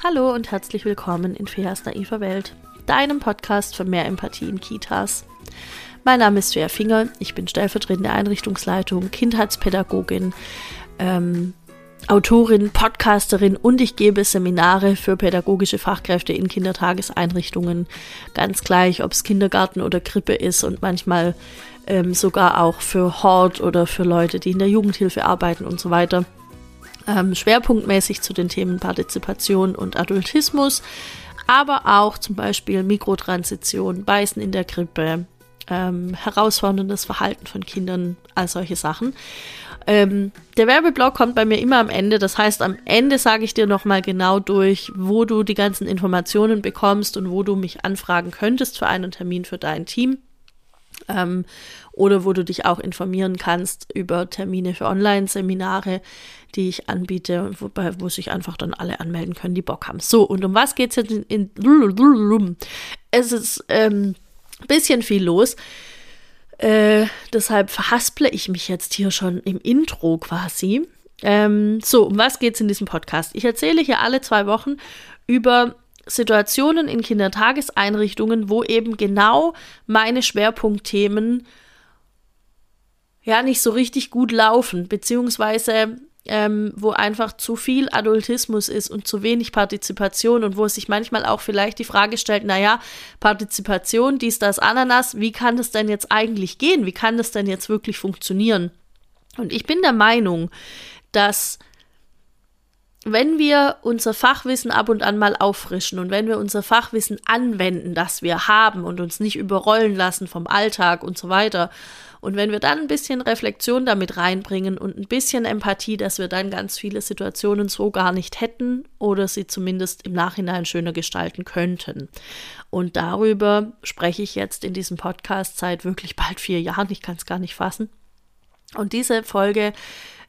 Hallo und herzlich willkommen in Feas naiver Welt, deinem Podcast für mehr Empathie in Kitas. Mein Name ist Fea Finger, ich bin stellvertretende Einrichtungsleitung, Kindheitspädagogin, ähm, Autorin, Podcasterin und ich gebe Seminare für pädagogische Fachkräfte in Kindertageseinrichtungen. Ganz gleich, ob es Kindergarten oder Krippe ist und manchmal ähm, sogar auch für Hort oder für Leute, die in der Jugendhilfe arbeiten und so weiter. Ähm, schwerpunktmäßig zu den Themen Partizipation und Adultismus, aber auch zum Beispiel Mikrotransition, Beißen in der Krippe, ähm, herausforderndes Verhalten von Kindern, all solche Sachen. Ähm, der Werbeblock kommt bei mir immer am Ende. Das heißt, am Ende sage ich dir nochmal genau durch, wo du die ganzen Informationen bekommst und wo du mich anfragen könntest für einen Termin für dein Team. Ähm, oder wo du dich auch informieren kannst über Termine für Online-Seminare, die ich anbiete, wobei, wo sich einfach dann alle anmelden können, die Bock haben. So, und um was geht es jetzt in, in Es ist ähm, bisschen viel los. Äh, deshalb verhasple ich mich jetzt hier schon im Intro quasi. Ähm, so, um was geht es in diesem Podcast? Ich erzähle hier alle zwei Wochen über Situationen in Kindertageseinrichtungen, wo eben genau meine Schwerpunktthemen ja nicht so richtig gut laufen, beziehungsweise ähm, wo einfach zu viel Adultismus ist und zu wenig Partizipation und wo es sich manchmal auch vielleicht die Frage stellt, naja, Partizipation, dies, das, Ananas, wie kann das denn jetzt eigentlich gehen? Wie kann das denn jetzt wirklich funktionieren? Und ich bin der Meinung, dass wenn wir unser Fachwissen ab und an mal auffrischen und wenn wir unser Fachwissen anwenden, das wir haben und uns nicht überrollen lassen vom Alltag und so weiter, und wenn wir dann ein bisschen Reflexion damit reinbringen und ein bisschen Empathie, dass wir dann ganz viele Situationen so gar nicht hätten oder sie zumindest im Nachhinein schöner gestalten könnten. Und darüber spreche ich jetzt in diesem Podcast seit wirklich bald vier Jahren. Ich kann es gar nicht fassen. Und diese Folge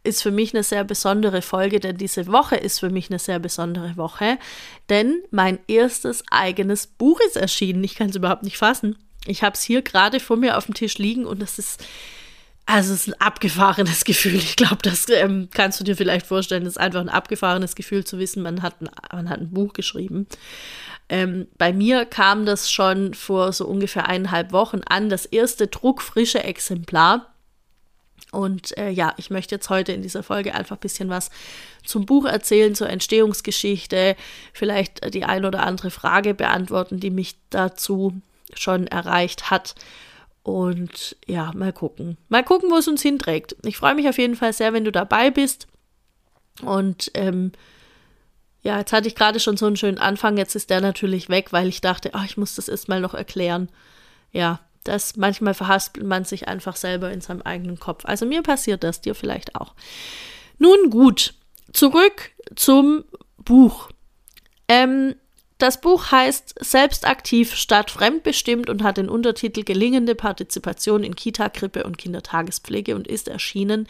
ist für mich eine sehr besondere Folge, denn diese Woche ist für mich eine sehr besondere Woche, denn mein erstes eigenes Buch ist erschienen. Ich kann es überhaupt nicht fassen. Ich habe es hier gerade vor mir auf dem Tisch liegen und es ist, also es ist ein abgefahrenes Gefühl. Ich glaube, das ähm, kannst du dir vielleicht vorstellen. Es ist einfach ein abgefahrenes Gefühl zu wissen, man hat ein, man hat ein Buch geschrieben. Ähm, bei mir kam das schon vor so ungefähr eineinhalb Wochen an, das erste druckfrische Exemplar. Und äh, ja, ich möchte jetzt heute in dieser Folge einfach ein bisschen was zum Buch erzählen, zur Entstehungsgeschichte, vielleicht die ein oder andere Frage beantworten, die mich dazu schon erreicht hat. Und ja, mal gucken. Mal gucken, wo es uns hinträgt. Ich freue mich auf jeden Fall sehr, wenn du dabei bist. Und ähm, ja, jetzt hatte ich gerade schon so einen schönen Anfang. Jetzt ist der natürlich weg, weil ich dachte, ach, ich muss das erstmal noch erklären. Ja, das manchmal verhaspelt man sich einfach selber in seinem eigenen Kopf. Also mir passiert das, dir vielleicht auch. Nun gut, zurück zum Buch. Ähm, das Buch heißt Selbstaktiv statt fremdbestimmt und hat den Untertitel Gelingende Partizipation in Kita, Krippe und Kindertagespflege und ist erschienen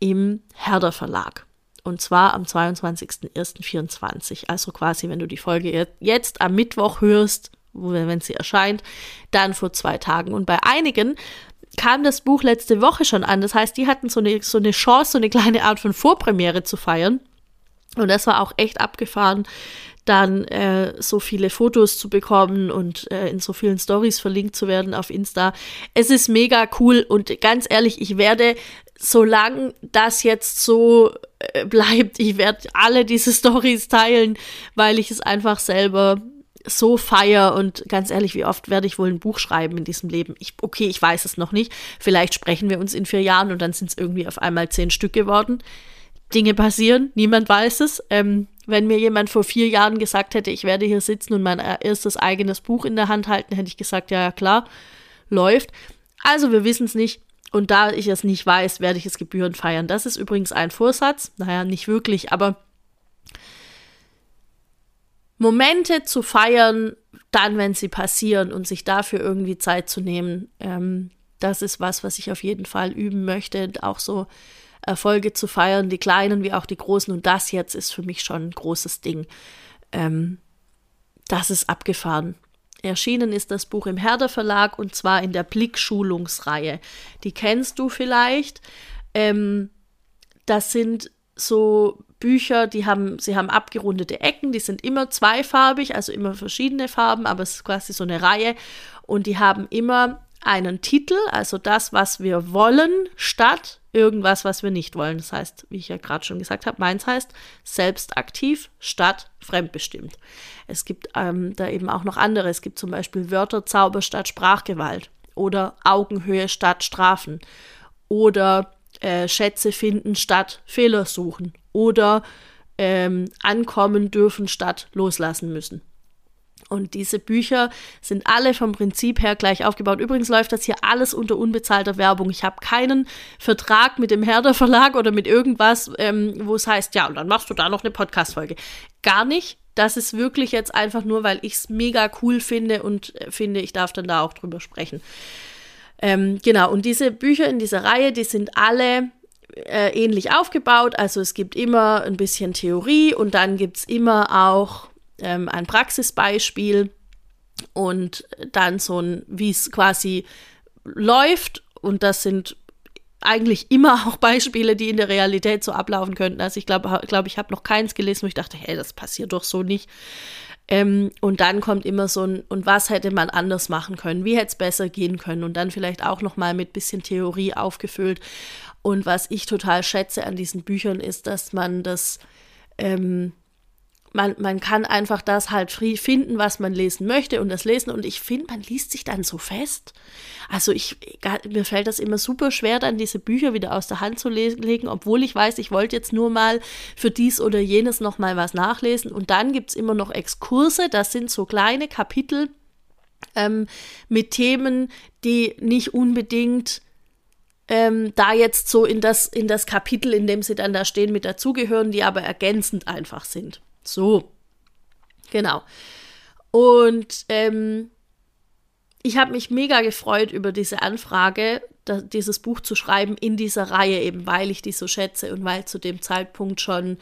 im Herder Verlag. Und zwar am 22.01.24. Also quasi, wenn du die Folge jetzt am Mittwoch hörst, wenn sie erscheint, dann vor zwei Tagen. Und bei einigen kam das Buch letzte Woche schon an. Das heißt, die hatten so eine, so eine Chance, so eine kleine Art von Vorpremiere zu feiern. Und das war auch echt abgefahren, dann äh, so viele Fotos zu bekommen und äh, in so vielen Stories verlinkt zu werden auf Insta. Es ist mega cool und ganz ehrlich, ich werde, solange das jetzt so äh, bleibt, ich werde alle diese Stories teilen, weil ich es einfach selber so feier und ganz ehrlich, wie oft werde ich wohl ein Buch schreiben in diesem Leben? Ich, okay, ich weiß es noch nicht. Vielleicht sprechen wir uns in vier Jahren und dann sind es irgendwie auf einmal zehn Stück geworden. Dinge passieren, niemand weiß es. Ähm, wenn mir jemand vor vier Jahren gesagt hätte, ich werde hier sitzen und mein erstes eigenes Buch in der Hand halten, hätte ich gesagt, ja, ja, klar, läuft. Also wir wissen es nicht. Und da ich es nicht weiß, werde ich es Gebühren feiern. Das ist übrigens ein Vorsatz. Naja, nicht wirklich, aber Momente zu feiern, dann, wenn sie passieren und sich dafür irgendwie Zeit zu nehmen, ähm, das ist was, was ich auf jeden Fall üben möchte. Auch so Erfolge zu feiern, die kleinen wie auch die großen. Und das jetzt ist für mich schon ein großes Ding. Ähm, das ist abgefahren. Erschienen ist das Buch im Herder Verlag und zwar in der Blick-Schulungsreihe. Die kennst du vielleicht. Ähm, das sind so Bücher, die haben, sie haben abgerundete Ecken, die sind immer zweifarbig, also immer verschiedene Farben, aber es ist quasi so eine Reihe und die haben immer einen Titel, also das, was wir wollen, statt irgendwas, was wir nicht wollen. Das heißt, wie ich ja gerade schon gesagt habe, meins heißt selbstaktiv statt fremdbestimmt. Es gibt ähm, da eben auch noch andere. Es gibt zum Beispiel Wörterzauber statt Sprachgewalt oder Augenhöhe statt Strafen oder äh, Schätze finden statt Fehler suchen oder ähm, ankommen dürfen statt loslassen müssen. Und diese Bücher sind alle vom Prinzip her gleich aufgebaut. Übrigens läuft das hier alles unter unbezahlter Werbung. Ich habe keinen Vertrag mit dem Herder Verlag oder mit irgendwas, ähm, wo es heißt, ja, und dann machst du da noch eine Podcast-Folge. Gar nicht. Das ist wirklich jetzt einfach nur, weil ich es mega cool finde und äh, finde, ich darf dann da auch drüber sprechen. Ähm, genau, und diese Bücher in dieser Reihe, die sind alle äh, ähnlich aufgebaut. Also es gibt immer ein bisschen Theorie und dann gibt es immer auch ähm, ein Praxisbeispiel und dann so ein, wie es quasi läuft. Und das sind eigentlich immer auch Beispiele, die in der Realität so ablaufen könnten. Also ich glaube, glaub, ich habe noch keins gelesen, wo ich dachte, hey, das passiert doch so nicht. Ähm, und dann kommt immer so ein, und was hätte man anders machen können? Wie hätte es besser gehen können? Und dann vielleicht auch noch mal mit bisschen Theorie aufgefüllt. Und was ich total schätze an diesen Büchern ist, dass man das ähm, man, man kann einfach das halt finden, was man lesen möchte und das lesen. Und ich finde, man liest sich dann so fest. Also ich, mir fällt das immer super schwer, dann diese Bücher wieder aus der Hand zu legen, obwohl ich weiß, ich wollte jetzt nur mal für dies oder jenes nochmal was nachlesen. Und dann gibt es immer noch Exkurse, das sind so kleine Kapitel ähm, mit Themen, die nicht unbedingt ähm, da jetzt so in das, in das Kapitel, in dem sie dann da stehen, mit dazugehören, die aber ergänzend einfach sind. So, genau. Und ähm, ich habe mich mega gefreut über diese Anfrage, da, dieses Buch zu schreiben in dieser Reihe, eben weil ich die so schätze und weil zu dem Zeitpunkt schon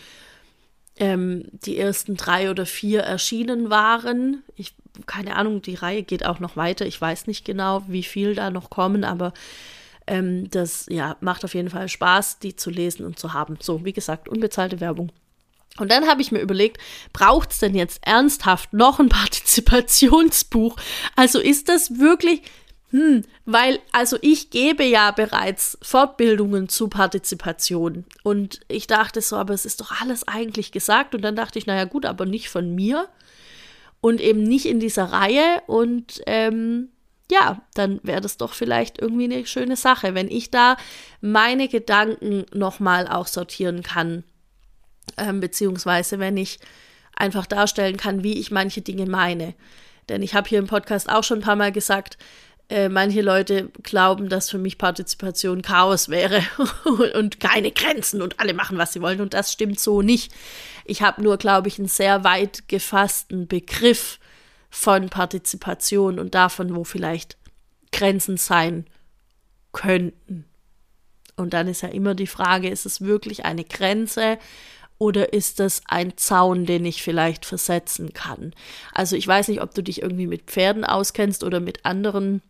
ähm, die ersten drei oder vier erschienen waren. Ich, keine Ahnung, die Reihe geht auch noch weiter. Ich weiß nicht genau, wie viel da noch kommen, aber ähm, das ja, macht auf jeden Fall Spaß, die zu lesen und zu haben. So, wie gesagt, unbezahlte Werbung. Und dann habe ich mir überlegt, braucht es denn jetzt ernsthaft noch ein Partizipationsbuch? Also ist das wirklich, hm, weil, also ich gebe ja bereits Fortbildungen zu Partizipation. Und ich dachte so, aber es ist doch alles eigentlich gesagt. Und dann dachte ich, naja gut, aber nicht von mir und eben nicht in dieser Reihe. Und ähm, ja, dann wäre das doch vielleicht irgendwie eine schöne Sache, wenn ich da meine Gedanken nochmal auch sortieren kann ähm, beziehungsweise wenn ich einfach darstellen kann, wie ich manche Dinge meine. Denn ich habe hier im Podcast auch schon ein paar Mal gesagt, äh, manche Leute glauben, dass für mich Partizipation Chaos wäre und keine Grenzen und alle machen, was sie wollen. Und das stimmt so nicht. Ich habe nur, glaube ich, einen sehr weit gefassten Begriff von Partizipation und davon, wo vielleicht Grenzen sein könnten. Und dann ist ja immer die Frage, ist es wirklich eine Grenze oder ist das ein Zaun, den ich vielleicht versetzen kann? Also ich weiß nicht, ob du dich irgendwie mit Pferden auskennst oder mit anderen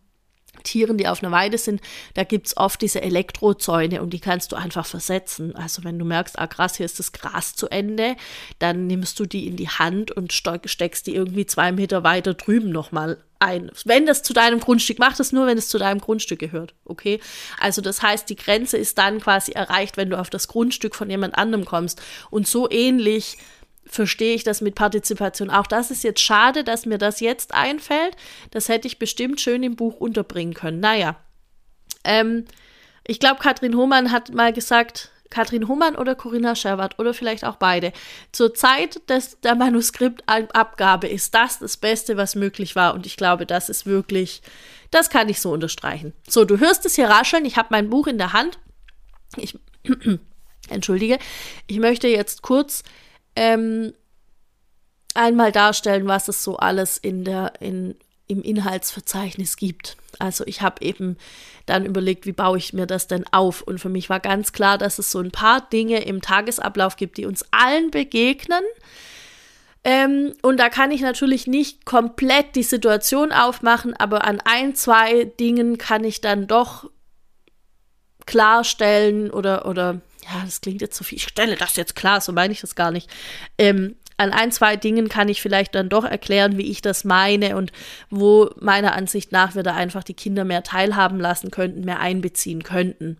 Tieren, die auf einer Weide sind, da gibt es oft diese Elektrozäune und die kannst du einfach versetzen. Also wenn du merkst, ah krass, hier ist das Gras zu Ende, dann nimmst du die in die Hand und steckst die irgendwie zwei Meter weiter drüben nochmal ein. Wenn das zu deinem Grundstück, mach das nur, wenn es zu deinem Grundstück gehört, okay? Also das heißt, die Grenze ist dann quasi erreicht, wenn du auf das Grundstück von jemand anderem kommst. Und so ähnlich verstehe ich das mit Partizipation. Auch das ist jetzt schade, dass mir das jetzt einfällt. Das hätte ich bestimmt schön im Buch unterbringen können. Naja. Ähm, ich glaube, Katrin Hohmann hat mal gesagt, Katrin Humann oder Corinna Scherwart oder vielleicht auch beide. Zur Zeit des, der Manuskriptabgabe ist das das Beste, was möglich war. Und ich glaube, das ist wirklich, das kann ich so unterstreichen. So, du hörst es hier rascheln. Ich habe mein Buch in der Hand. Ich, entschuldige. Ich möchte jetzt kurz ähm, einmal darstellen, was es so alles in der, in, im Inhaltsverzeichnis gibt. Also ich habe eben dann überlegt, wie baue ich mir das denn auf? Und für mich war ganz klar, dass es so ein paar Dinge im Tagesablauf gibt, die uns allen begegnen. Ähm, und da kann ich natürlich nicht komplett die Situation aufmachen, aber an ein, zwei Dingen kann ich dann doch klarstellen oder, oder ja, das klingt jetzt so viel, ich stelle das jetzt klar, so meine ich das gar nicht. Ähm, an ein, zwei Dingen kann ich vielleicht dann doch erklären, wie ich das meine und wo meiner Ansicht nach wir da einfach die Kinder mehr teilhaben lassen könnten, mehr einbeziehen könnten.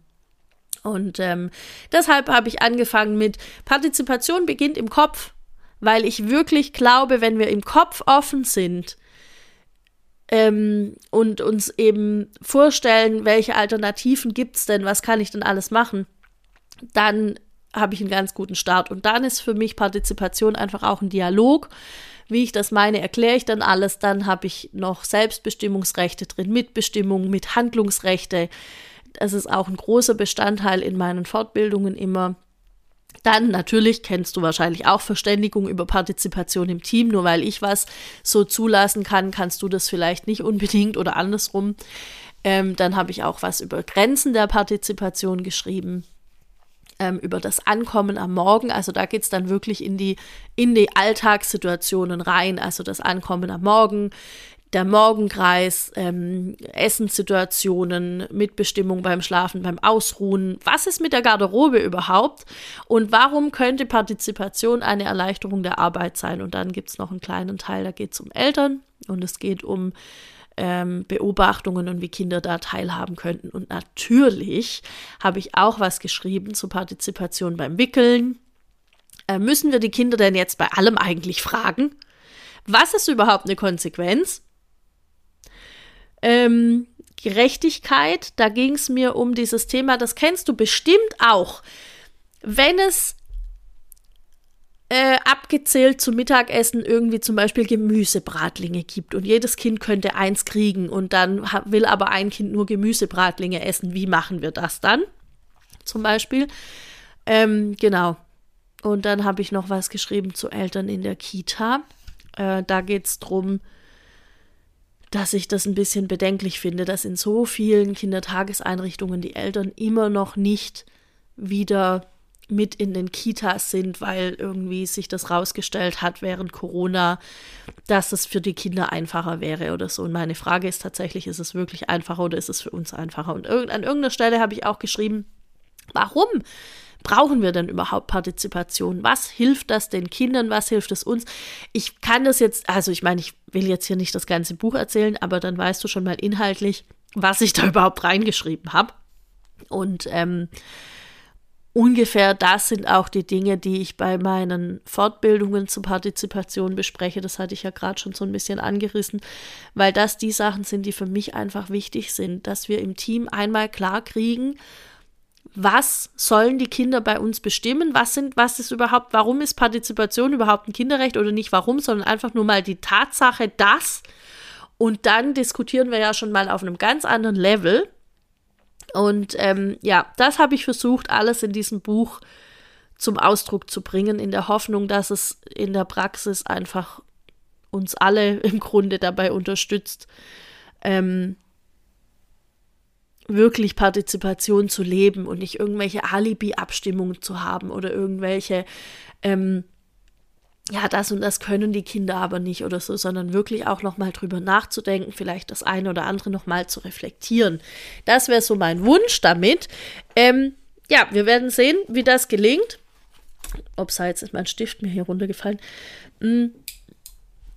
Und ähm, deshalb habe ich angefangen mit Partizipation beginnt im Kopf, weil ich wirklich glaube, wenn wir im Kopf offen sind ähm, und uns eben vorstellen, welche Alternativen gibt es denn, was kann ich denn alles machen, dann habe ich einen ganz guten Start. Und dann ist für mich Partizipation einfach auch ein Dialog. Wie ich das meine, erkläre ich dann alles. Dann habe ich noch Selbstbestimmungsrechte drin, Mitbestimmung, mit Handlungsrechte. Das ist auch ein großer Bestandteil in meinen Fortbildungen immer. Dann natürlich kennst du wahrscheinlich auch Verständigung über Partizipation im Team. Nur weil ich was so zulassen kann, kannst du das vielleicht nicht unbedingt oder andersrum. Ähm, dann habe ich auch was über Grenzen der Partizipation geschrieben ähm, über das Ankommen am Morgen. Also da geht es dann wirklich in die, in die Alltagssituationen rein. Also das Ankommen am Morgen, der Morgenkreis, ähm, Essenssituationen, Mitbestimmung beim Schlafen, beim Ausruhen. Was ist mit der Garderobe überhaupt? Und warum könnte Partizipation eine Erleichterung der Arbeit sein? Und dann gibt es noch einen kleinen Teil, da geht es um Eltern und es geht um ähm, Beobachtungen und wie Kinder da teilhaben könnten. Und natürlich habe ich auch was geschrieben zur Partizipation beim Wickeln. Äh, müssen wir die Kinder denn jetzt bei allem eigentlich fragen? Was ist überhaupt eine Konsequenz? Ähm, Gerechtigkeit, da ging es mir um dieses Thema, das kennst du bestimmt auch. Wenn es äh, abgezählt zum Mittagessen irgendwie zum Beispiel Gemüsebratlinge gibt und jedes Kind könnte eins kriegen und dann will aber ein Kind nur Gemüsebratlinge essen. Wie machen wir das dann? Zum Beispiel. Ähm, genau. Und dann habe ich noch was geschrieben zu Eltern in der Kita. Äh, da geht es darum, dass ich das ein bisschen bedenklich finde, dass in so vielen Kindertageseinrichtungen die Eltern immer noch nicht wieder mit in den Kitas sind, weil irgendwie sich das rausgestellt hat während Corona, dass es für die Kinder einfacher wäre oder so. Und meine Frage ist tatsächlich, ist es wirklich einfacher oder ist es für uns einfacher? Und an irgendeiner Stelle habe ich auch geschrieben, warum brauchen wir denn überhaupt Partizipation? Was hilft das den Kindern? Was hilft es uns? Ich kann das jetzt, also ich meine, ich will jetzt hier nicht das ganze Buch erzählen, aber dann weißt du schon mal inhaltlich, was ich da überhaupt reingeschrieben habe. Und ähm, ungefähr das sind auch die Dinge, die ich bei meinen Fortbildungen zur Partizipation bespreche. Das hatte ich ja gerade schon so ein bisschen angerissen, weil das die Sachen sind, die für mich einfach wichtig sind, dass wir im Team einmal klar kriegen, was sollen die Kinder bei uns bestimmen? Was sind, was ist überhaupt, warum ist Partizipation überhaupt ein Kinderrecht oder nicht warum, sondern einfach nur mal die Tatsache, dass. Und dann diskutieren wir ja schon mal auf einem ganz anderen Level und ähm, ja, das habe ich versucht, alles in diesem Buch zum Ausdruck zu bringen, in der Hoffnung, dass es in der Praxis einfach uns alle im Grunde dabei unterstützt, ähm, wirklich Partizipation zu leben und nicht irgendwelche Alibi-Abstimmungen zu haben oder irgendwelche ähm, ja, das und das können die Kinder aber nicht oder so, sondern wirklich auch nochmal drüber nachzudenken, vielleicht das eine oder andere nochmal zu reflektieren. Das wäre so mein Wunsch damit. Ähm, ja, wir werden sehen, wie das gelingt. Ups, jetzt ist mein Stift mir hier runtergefallen. Hm,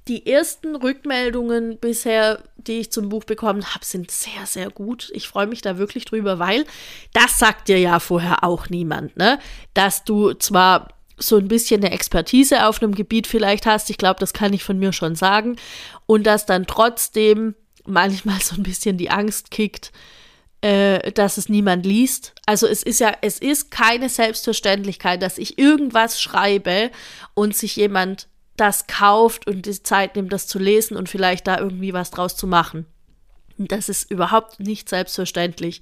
die ersten Rückmeldungen bisher, die ich zum Buch bekommen habe, sind sehr, sehr gut. Ich freue mich da wirklich drüber, weil das sagt dir ja vorher auch niemand, ne? Dass du zwar so ein bisschen eine Expertise auf einem Gebiet vielleicht hast. Ich glaube, das kann ich von mir schon sagen. Und dass dann trotzdem manchmal so ein bisschen die Angst kickt, äh, dass es niemand liest. Also es ist ja, es ist keine Selbstverständlichkeit, dass ich irgendwas schreibe und sich jemand das kauft und die Zeit nimmt, das zu lesen und vielleicht da irgendwie was draus zu machen. Das ist überhaupt nicht selbstverständlich.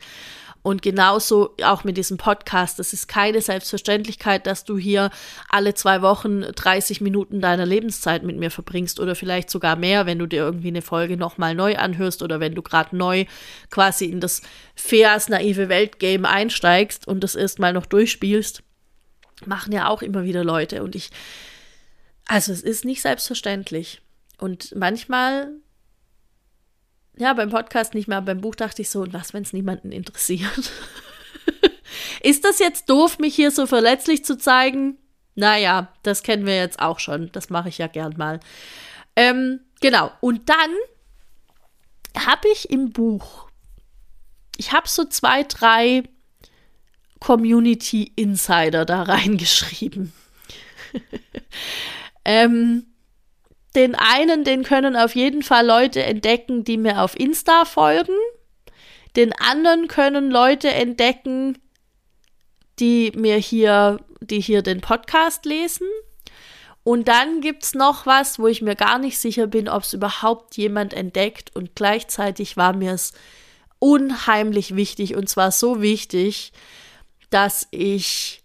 Und genauso auch mit diesem Podcast. Es ist keine Selbstverständlichkeit, dass du hier alle zwei Wochen 30 Minuten deiner Lebenszeit mit mir verbringst oder vielleicht sogar mehr, wenn du dir irgendwie eine Folge nochmal neu anhörst oder wenn du gerade neu quasi in das Feas naive Weltgame einsteigst und das erstmal noch durchspielst. Machen ja auch immer wieder Leute. Und ich, also es ist nicht selbstverständlich. Und manchmal ja, beim Podcast nicht mehr, beim Buch dachte ich so, und was, wenn es niemanden interessiert? Ist das jetzt doof, mich hier so verletzlich zu zeigen? Naja, das kennen wir jetzt auch schon. Das mache ich ja gern mal. Ähm, genau. Und dann habe ich im Buch, ich habe so zwei, drei Community Insider da reingeschrieben. ähm, den einen, den können auf jeden Fall Leute entdecken, die mir auf Insta folgen. Den anderen können Leute entdecken, die mir hier, die hier den Podcast lesen. Und dann gibt es noch was, wo ich mir gar nicht sicher bin, ob es überhaupt jemand entdeckt. Und gleichzeitig war mir es unheimlich wichtig. Und zwar so wichtig, dass ich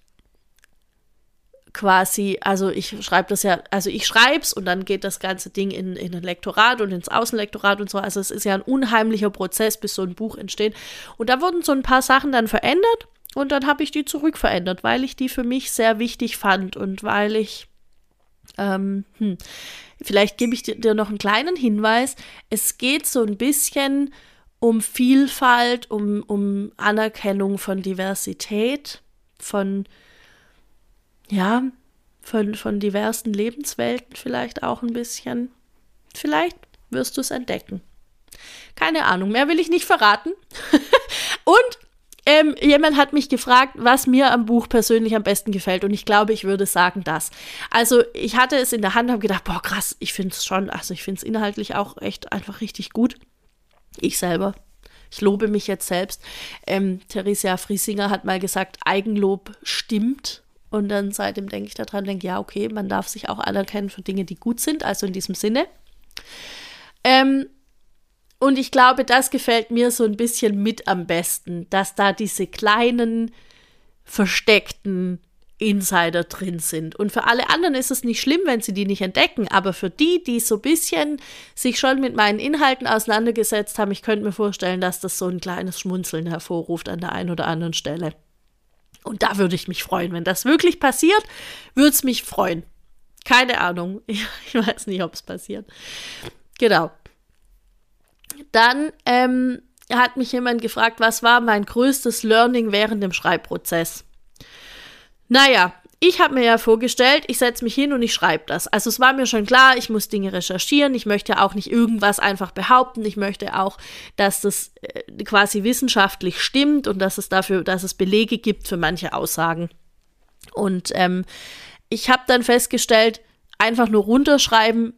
quasi, also ich schreibe das ja, also ich schreibe es und dann geht das ganze Ding in, in ein Lektorat und ins Außenlektorat und so. Also es ist ja ein unheimlicher Prozess, bis so ein Buch entsteht. Und da wurden so ein paar Sachen dann verändert und dann habe ich die zurückverändert, weil ich die für mich sehr wichtig fand und weil ich, ähm, hm, vielleicht gebe ich dir noch einen kleinen Hinweis. Es geht so ein bisschen um Vielfalt, um, um Anerkennung von Diversität, von ja, von, von diversen Lebenswelten vielleicht auch ein bisschen. Vielleicht wirst du es entdecken. Keine Ahnung, mehr will ich nicht verraten. und ähm, jemand hat mich gefragt, was mir am Buch persönlich am besten gefällt. Und ich glaube, ich würde sagen, das. Also, ich hatte es in der Hand, habe gedacht, boah, krass, ich finde es schon, also ich finde es inhaltlich auch echt einfach richtig gut. Ich selber. Ich lobe mich jetzt selbst. Ähm, Theresia Friesinger hat mal gesagt, Eigenlob stimmt. Und dann seitdem denke ich daran, denke, ja, okay, man darf sich auch anerkennen für Dinge, die gut sind, also in diesem Sinne. Ähm, und ich glaube, das gefällt mir so ein bisschen mit am besten, dass da diese kleinen, versteckten Insider drin sind. Und für alle anderen ist es nicht schlimm, wenn sie die nicht entdecken, aber für die, die so ein bisschen sich schon mit meinen Inhalten auseinandergesetzt haben, ich könnte mir vorstellen, dass das so ein kleines Schmunzeln hervorruft an der einen oder anderen Stelle. Und da würde ich mich freuen. Wenn das wirklich passiert, würde es mich freuen. Keine Ahnung. Ich weiß nicht, ob es passiert. Genau. Dann ähm, hat mich jemand gefragt, was war mein größtes Learning während dem Schreibprozess? Naja, ich habe mir ja vorgestellt, ich setze mich hin und ich schreibe das. Also es war mir schon klar, ich muss Dinge recherchieren. Ich möchte auch nicht irgendwas einfach behaupten. Ich möchte auch, dass das äh, quasi wissenschaftlich stimmt und dass es dafür, dass es Belege gibt für manche Aussagen. Und ähm, ich habe dann festgestellt, einfach nur runterschreiben,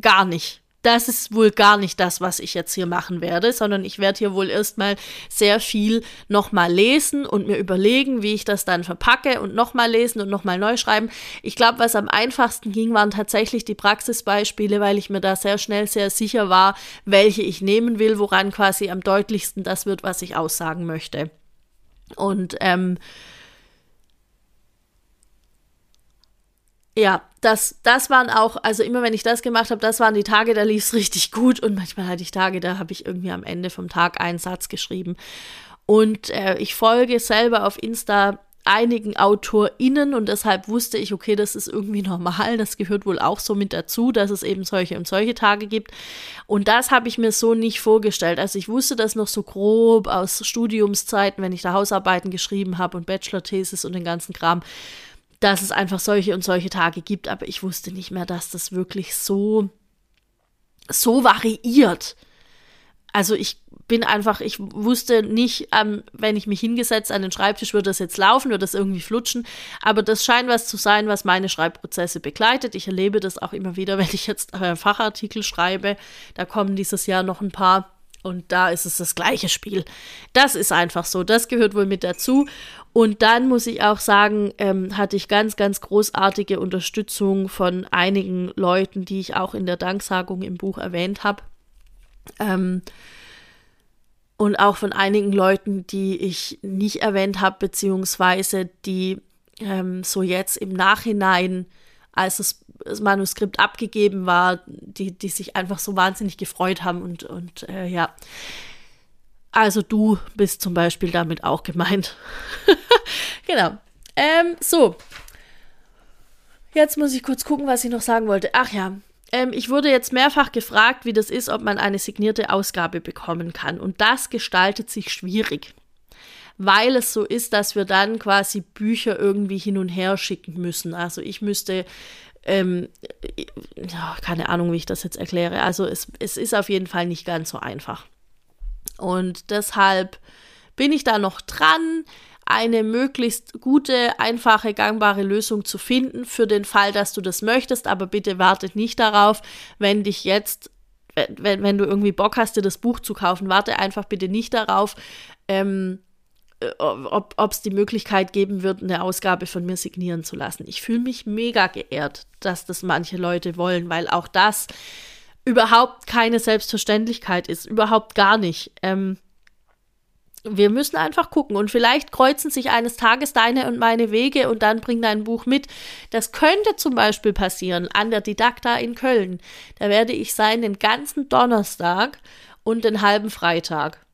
gar nicht das ist wohl gar nicht das, was ich jetzt hier machen werde, sondern ich werde hier wohl erstmal sehr viel nochmal lesen und mir überlegen, wie ich das dann verpacke und nochmal lesen und nochmal neu schreiben. Ich glaube, was am einfachsten ging, waren tatsächlich die Praxisbeispiele, weil ich mir da sehr schnell sehr sicher war, welche ich nehmen will, woran quasi am deutlichsten das wird, was ich aussagen möchte. Und ähm, ja, das, das waren auch, also immer wenn ich das gemacht habe, das waren die Tage, da lief es richtig gut und manchmal hatte ich Tage, da habe ich irgendwie am Ende vom Tag einen Satz geschrieben. Und äh, ich folge selber auf Insta einigen AutorInnen und deshalb wusste ich, okay, das ist irgendwie normal, das gehört wohl auch so mit dazu, dass es eben solche und solche Tage gibt. Und das habe ich mir so nicht vorgestellt. Also ich wusste das noch so grob aus Studiumszeiten, wenn ich da Hausarbeiten geschrieben habe und Bachelor-Thesis und den ganzen Kram dass es einfach solche und solche Tage gibt, aber ich wusste nicht mehr, dass das wirklich so, so variiert. Also ich bin einfach, ich wusste nicht, ähm, wenn ich mich hingesetzt an den Schreibtisch, würde das jetzt laufen, würde das irgendwie flutschen. Aber das scheint was zu sein, was meine Schreibprozesse begleitet. Ich erlebe das auch immer wieder, wenn ich jetzt äh, Fachartikel schreibe. Da kommen dieses Jahr noch ein paar und da ist es das gleiche Spiel. Das ist einfach so. Das gehört wohl mit dazu. Und dann muss ich auch sagen, ähm, hatte ich ganz, ganz großartige Unterstützung von einigen Leuten, die ich auch in der Danksagung im Buch erwähnt habe. Ähm, und auch von einigen Leuten, die ich nicht erwähnt habe, beziehungsweise die ähm, so jetzt im Nachhinein, als das Manuskript abgegeben war, die, die sich einfach so wahnsinnig gefreut haben und, und äh, ja. Also du bist zum Beispiel damit auch gemeint. genau. Ähm, so. Jetzt muss ich kurz gucken, was ich noch sagen wollte. Ach ja, ähm, ich wurde jetzt mehrfach gefragt, wie das ist, ob man eine signierte Ausgabe bekommen kann. Und das gestaltet sich schwierig. Weil es so ist, dass wir dann quasi Bücher irgendwie hin und her schicken müssen. Also ich müsste ähm, keine Ahnung, wie ich das jetzt erkläre. Also es, es ist auf jeden Fall nicht ganz so einfach. Und deshalb bin ich da noch dran, eine möglichst gute, einfache, gangbare Lösung zu finden für den Fall, dass du das möchtest. Aber bitte wartet nicht darauf, wenn dich jetzt, wenn, wenn du irgendwie Bock hast, dir das Buch zu kaufen, warte einfach bitte nicht darauf, ähm, äh, ob es die Möglichkeit geben wird, eine Ausgabe von mir signieren zu lassen. Ich fühle mich mega geehrt, dass das manche Leute wollen, weil auch das überhaupt keine Selbstverständlichkeit ist, überhaupt gar nicht. Ähm, wir müssen einfach gucken und vielleicht kreuzen sich eines Tages deine und meine Wege und dann bring dein Buch mit. Das könnte zum Beispiel passieren an der Didakta in Köln. Da werde ich sein den ganzen Donnerstag und den halben Freitag.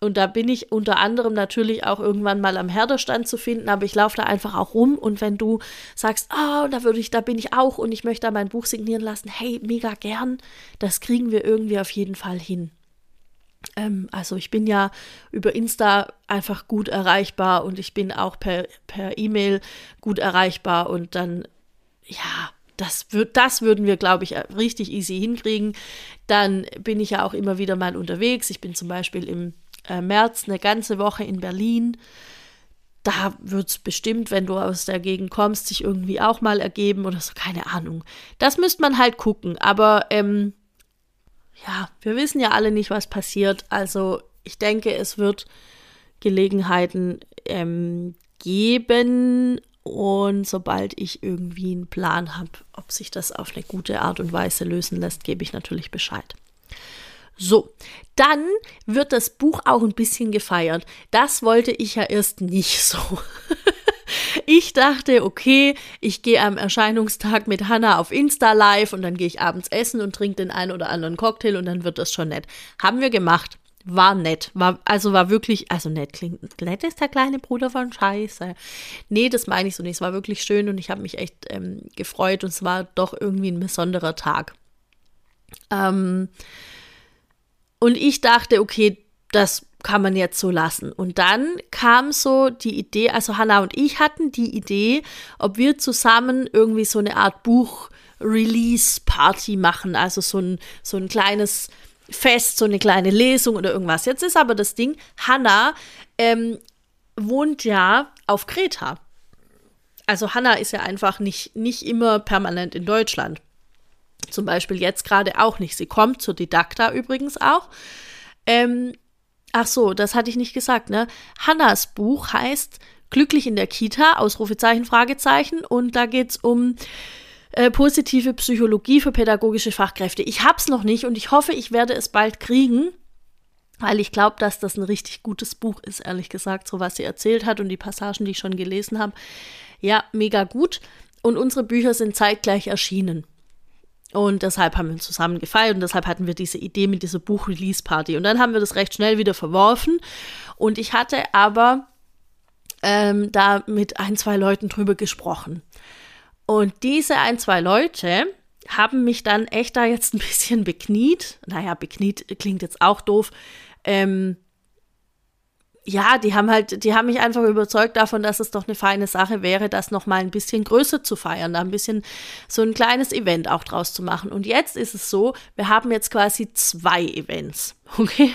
Und da bin ich unter anderem natürlich auch irgendwann mal am Herderstand zu finden, aber ich laufe da einfach auch rum und wenn du sagst, oh, da würde ich, da bin ich auch und ich möchte da mein Buch signieren lassen, hey, mega gern, das kriegen wir irgendwie auf jeden Fall hin. Ähm, also ich bin ja über Insta einfach gut erreichbar und ich bin auch per per E-Mail gut erreichbar und dann ja, das, wird, das würden wir, glaube ich, richtig easy hinkriegen. Dann bin ich ja auch immer wieder mal unterwegs. Ich bin zum Beispiel im äh, März eine ganze Woche in Berlin. Da wird es bestimmt, wenn du aus der Gegend kommst, sich irgendwie auch mal ergeben oder so, keine Ahnung. Das müsste man halt gucken. Aber ähm, ja, wir wissen ja alle nicht, was passiert. Also ich denke, es wird Gelegenheiten ähm, geben. Und sobald ich irgendwie einen Plan habe, ob sich das auf eine gute Art und Weise lösen lässt, gebe ich natürlich Bescheid. So, dann wird das Buch auch ein bisschen gefeiert. Das wollte ich ja erst nicht so. ich dachte, okay, ich gehe am Erscheinungstag mit Hannah auf Insta live und dann gehe ich abends essen und trinke den einen oder anderen Cocktail und dann wird das schon nett. Haben wir gemacht. War nett. War, also war wirklich, also nett klingt, nett ist der kleine Bruder von Scheiße. Nee, das meine ich so nicht. Es war wirklich schön und ich habe mich echt ähm, gefreut und es war doch irgendwie ein besonderer Tag. Ähm, und ich dachte, okay, das kann man jetzt so lassen. Und dann kam so die Idee, also Hannah und ich hatten die Idee, ob wir zusammen irgendwie so eine Art Buch-Release-Party machen, also so ein, so ein kleines Fest, so eine kleine Lesung oder irgendwas. Jetzt ist aber das Ding, Hannah ähm, wohnt ja auf Kreta. Also Hannah ist ja einfach nicht, nicht immer permanent in Deutschland. Zum Beispiel jetzt gerade auch nicht. Sie kommt zur Didakta übrigens auch. Ähm, ach so, das hatte ich nicht gesagt, ne? Hannas Buch heißt Glücklich in der Kita, Ausrufezeichen, Fragezeichen. Und da geht es um äh, positive Psychologie für pädagogische Fachkräfte. Ich habe es noch nicht und ich hoffe, ich werde es bald kriegen, weil ich glaube, dass das ein richtig gutes Buch ist, ehrlich gesagt, so was sie erzählt hat und die Passagen, die ich schon gelesen habe. Ja, mega gut. Und unsere Bücher sind zeitgleich erschienen. Und deshalb haben wir zusammen gefeiert und deshalb hatten wir diese Idee mit dieser Buch-Release-Party. Und dann haben wir das recht schnell wieder verworfen. Und ich hatte aber ähm, da mit ein, zwei Leuten drüber gesprochen. Und diese ein, zwei Leute haben mich dann echt da jetzt ein bisschen bekniet. Naja, bekniet klingt jetzt auch doof. Ähm, ja, die haben halt, die haben mich einfach überzeugt davon, dass es doch eine feine Sache wäre, das noch mal ein bisschen größer zu feiern, da ein bisschen so ein kleines Event auch draus zu machen. Und jetzt ist es so, wir haben jetzt quasi zwei Events, okay?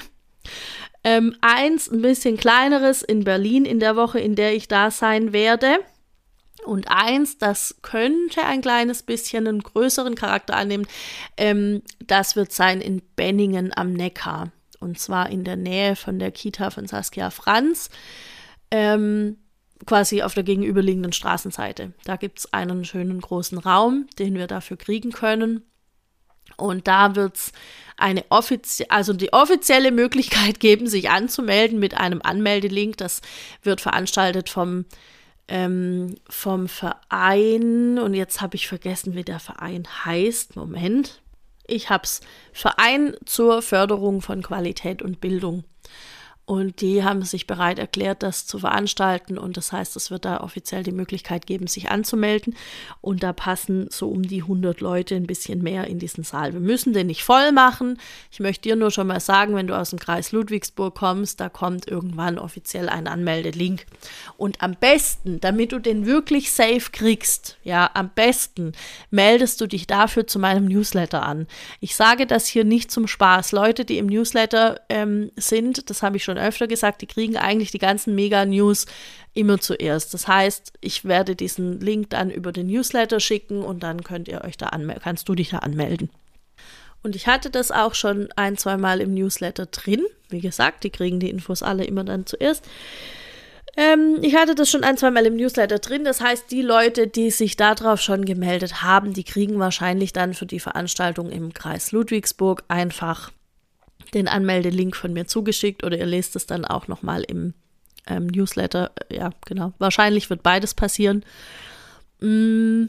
Ähm, eins ein bisschen kleineres in Berlin in der Woche, in der ich da sein werde. Und eins, das könnte ein kleines bisschen einen größeren Charakter annehmen, ähm, das wird sein in Benningen am Neckar und zwar in der Nähe von der Kita von Saskia Franz, ähm, quasi auf der gegenüberliegenden Straßenseite. Da gibt es einen schönen großen Raum, den wir dafür kriegen können. Und da wird es eine offizielle, also die offizielle Möglichkeit geben, sich anzumelden mit einem Anmeldelink. Das wird veranstaltet vom, ähm, vom Verein. Und jetzt habe ich vergessen, wie der Verein heißt. Moment. Ich habe es Verein zur Förderung von Qualität und Bildung. Und die haben sich bereit erklärt, das zu veranstalten. Und das heißt, es wird da offiziell die Möglichkeit geben, sich anzumelden. Und da passen so um die 100 Leute ein bisschen mehr in diesen Saal. Wir müssen den nicht voll machen. Ich möchte dir nur schon mal sagen, wenn du aus dem Kreis Ludwigsburg kommst, da kommt irgendwann offiziell ein Anmeldelink. Und am besten, damit du den wirklich safe kriegst, ja, am besten meldest du dich dafür zu meinem Newsletter an. Ich sage das hier nicht zum Spaß. Leute, die im Newsletter ähm, sind, das habe ich schon öfter gesagt, die kriegen eigentlich die ganzen Mega-News immer zuerst. Das heißt, ich werde diesen Link dann über den Newsletter schicken und dann könnt ihr euch da anmelden, kannst du dich da anmelden. Und ich hatte das auch schon ein, zwei Mal im Newsletter drin. Wie gesagt, die kriegen die Infos alle immer dann zuerst. Ähm, ich hatte das schon ein, zwei Mal im Newsletter drin. Das heißt, die Leute, die sich darauf schon gemeldet haben, die kriegen wahrscheinlich dann für die Veranstaltung im Kreis Ludwigsburg einfach den Anmeldelink von mir zugeschickt oder ihr lest es dann auch nochmal im ähm, Newsletter. Ja, genau. Wahrscheinlich wird beides passieren. Mm.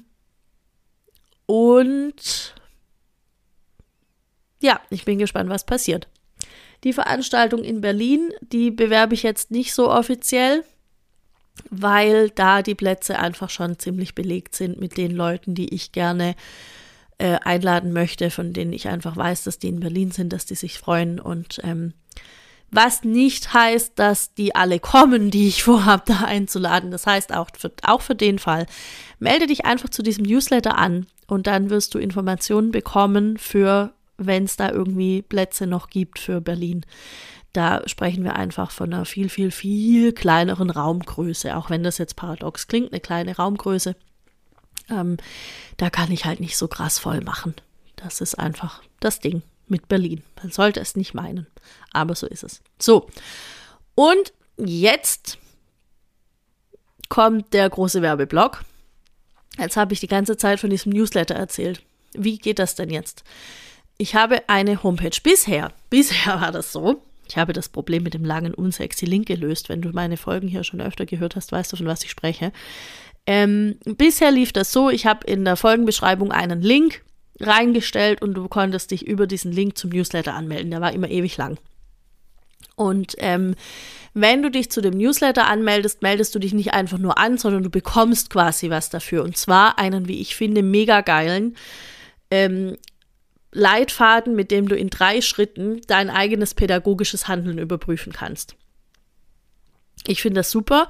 Und ja, ich bin gespannt, was passiert. Die Veranstaltung in Berlin, die bewerbe ich jetzt nicht so offiziell, weil da die Plätze einfach schon ziemlich belegt sind mit den Leuten, die ich gerne äh, einladen möchte, von denen ich einfach weiß, dass die in Berlin sind, dass die sich freuen und ähm, was nicht heißt, dass die alle kommen, die ich vorhabe, da einzuladen. Das heißt auch für, auch für den Fall, melde dich einfach zu diesem Newsletter an und dann wirst du Informationen bekommen für, wenn es da irgendwie Plätze noch gibt für Berlin. Da sprechen wir einfach von einer viel, viel, viel kleineren Raumgröße, auch wenn das jetzt paradox klingt, eine kleine Raumgröße. Ähm, da kann ich halt nicht so krass voll machen. Das ist einfach das Ding mit Berlin. Man sollte es nicht meinen, aber so ist es. So, und jetzt kommt der große Werbeblock. Jetzt habe ich die ganze Zeit von diesem Newsletter erzählt. Wie geht das denn jetzt? Ich habe eine Homepage bisher. Bisher war das so. Ich habe das Problem mit dem langen, unsexy Link gelöst. Wenn du meine Folgen hier schon öfter gehört hast, weißt du, von was ich spreche. Ähm, bisher lief das so, ich habe in der Folgenbeschreibung einen Link reingestellt und du konntest dich über diesen Link zum Newsletter anmelden. Der war immer ewig lang. Und ähm, wenn du dich zu dem Newsletter anmeldest, meldest du dich nicht einfach nur an, sondern du bekommst quasi was dafür. Und zwar einen, wie ich finde, mega geilen ähm, Leitfaden, mit dem du in drei Schritten dein eigenes pädagogisches Handeln überprüfen kannst. Ich finde das super,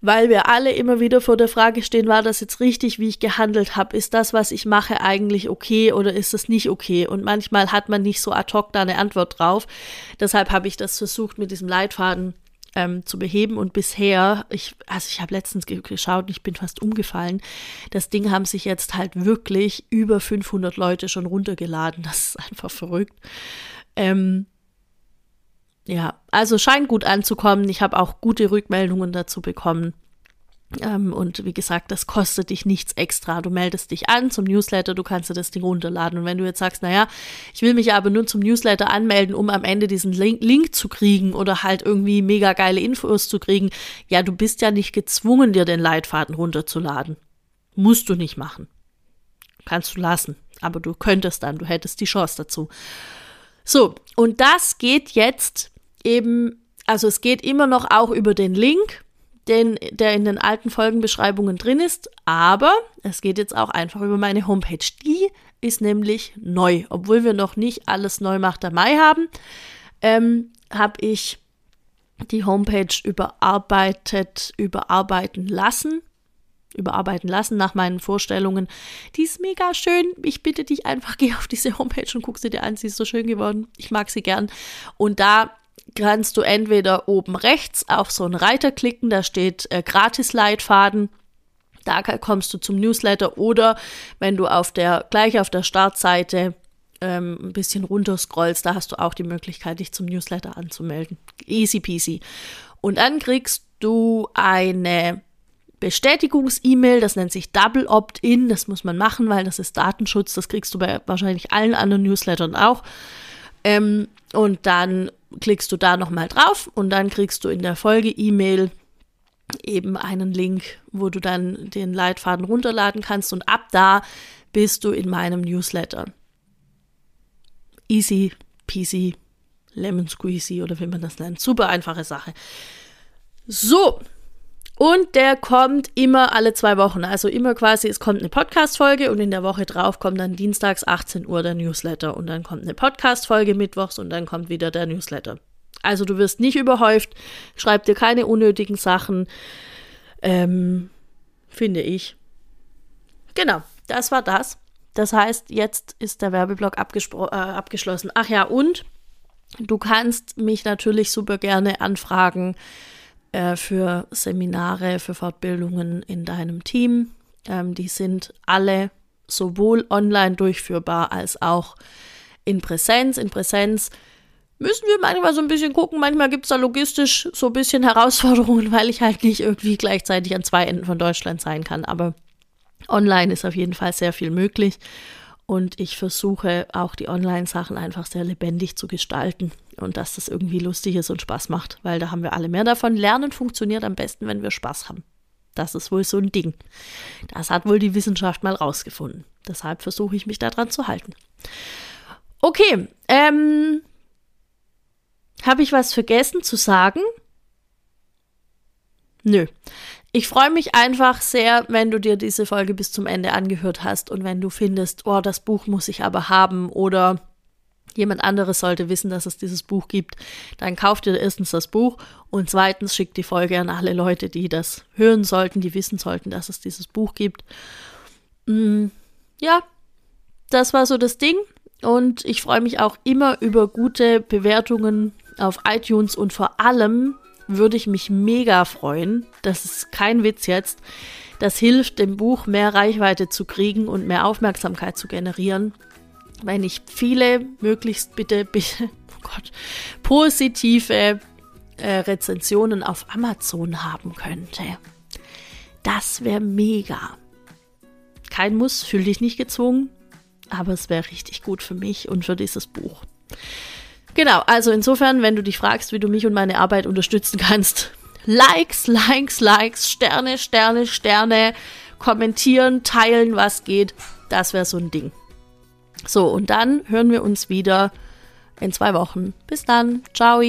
weil wir alle immer wieder vor der Frage stehen, war das jetzt richtig, wie ich gehandelt habe? Ist das, was ich mache, eigentlich okay oder ist es nicht okay? Und manchmal hat man nicht so ad hoc da eine Antwort drauf. Deshalb habe ich das versucht, mit diesem Leitfaden ähm, zu beheben. Und bisher, ich, also ich habe letztens geschaut und ich bin fast umgefallen. Das Ding haben sich jetzt halt wirklich über 500 Leute schon runtergeladen. Das ist einfach verrückt. Ähm, ja, also scheint gut anzukommen. Ich habe auch gute Rückmeldungen dazu bekommen. Ähm, und wie gesagt, das kostet dich nichts extra. Du meldest dich an zum Newsletter, du kannst dir das Ding runterladen. Und wenn du jetzt sagst, naja, ich will mich aber nur zum Newsletter anmelden, um am Ende diesen Link, Link zu kriegen oder halt irgendwie mega geile Infos zu kriegen, ja, du bist ja nicht gezwungen, dir den Leitfaden runterzuladen. Musst du nicht machen. Kannst du lassen. Aber du könntest dann, du hättest die Chance dazu. So, und das geht jetzt eben, also es geht immer noch auch über den Link, den, der in den alten Folgenbeschreibungen drin ist, aber es geht jetzt auch einfach über meine Homepage. Die ist nämlich neu, obwohl wir noch nicht alles neu macht der Mai haben, ähm, habe ich die Homepage überarbeitet, überarbeiten lassen überarbeiten lassen nach meinen Vorstellungen. Die ist mega schön. Ich bitte dich einfach, geh auf diese Homepage und guck sie dir an. Sie ist so schön geworden. Ich mag sie gern. Und da kannst du entweder oben rechts auf so einen Reiter klicken, da steht äh, Gratis-Leitfaden. Da kommst du zum Newsletter oder wenn du auf der, gleich auf der Startseite ähm, ein bisschen runter scrollst, da hast du auch die Möglichkeit, dich zum Newsletter anzumelden. Easy peasy. Und dann kriegst du eine Bestätigungs-E-Mail, das nennt sich Double Opt-in, das muss man machen, weil das ist Datenschutz, das kriegst du bei wahrscheinlich allen anderen Newslettern auch. Ähm, und dann klickst du da nochmal drauf und dann kriegst du in der Folge-E-Mail eben einen Link, wo du dann den Leitfaden runterladen kannst und ab da bist du in meinem Newsletter. Easy peasy Lemon Squeezy oder wie man das nennt. Super einfache Sache. So. Und der kommt immer alle zwei Wochen. Also immer quasi, es kommt eine Podcast-Folge und in der Woche drauf kommt dann dienstags 18 Uhr der Newsletter. Und dann kommt eine Podcast-Folge mittwochs und dann kommt wieder der Newsletter. Also du wirst nicht überhäuft, schreib dir keine unnötigen Sachen. Ähm, finde ich. Genau, das war das. Das heißt, jetzt ist der Werbeblock äh, abgeschlossen. Ach ja, und du kannst mich natürlich super gerne anfragen äh, für Seminare, für Fortbildungen in deinem Team. Ähm, die sind alle sowohl online durchführbar als auch in Präsenz. In Präsenz müssen wir manchmal so ein bisschen gucken. Manchmal gibt es da logistisch so ein bisschen Herausforderungen, weil ich halt nicht irgendwie gleichzeitig an zwei Enden von Deutschland sein kann. Aber online ist auf jeden Fall sehr viel möglich. Und ich versuche auch die Online-Sachen einfach sehr lebendig zu gestalten und dass das irgendwie lustig ist und Spaß macht, weil da haben wir alle mehr davon. Lernen funktioniert am besten, wenn wir Spaß haben. Das ist wohl so ein Ding. Das hat wohl die Wissenschaft mal rausgefunden. Deshalb versuche ich mich daran zu halten. Okay, ähm, habe ich was vergessen zu sagen? Nö. Ich freue mich einfach sehr, wenn du dir diese Folge bis zum Ende angehört hast und wenn du findest, oh, das Buch muss ich aber haben oder jemand anderes sollte wissen, dass es dieses Buch gibt, dann kauf dir erstens das Buch und zweitens schick die Folge an alle Leute, die das hören sollten, die wissen sollten, dass es dieses Buch gibt. Mm, ja, das war so das Ding und ich freue mich auch immer über gute Bewertungen auf iTunes und vor allem würde ich mich mega freuen. Das ist kein Witz jetzt. Das hilft dem Buch mehr Reichweite zu kriegen und mehr Aufmerksamkeit zu generieren. Wenn ich viele, möglichst bitte, bitte, oh Gott, positive äh, Rezensionen auf Amazon haben könnte. Das wäre mega. Kein Muss, fühl dich nicht gezwungen, aber es wäre richtig gut für mich und für dieses Buch. Genau, also insofern, wenn du dich fragst, wie du mich und meine Arbeit unterstützen kannst, Likes, Likes, Likes, Sterne, Sterne, Sterne, kommentieren, teilen, was geht, das wäre so ein Ding. So, und dann hören wir uns wieder in zwei Wochen. Bis dann. Ciao.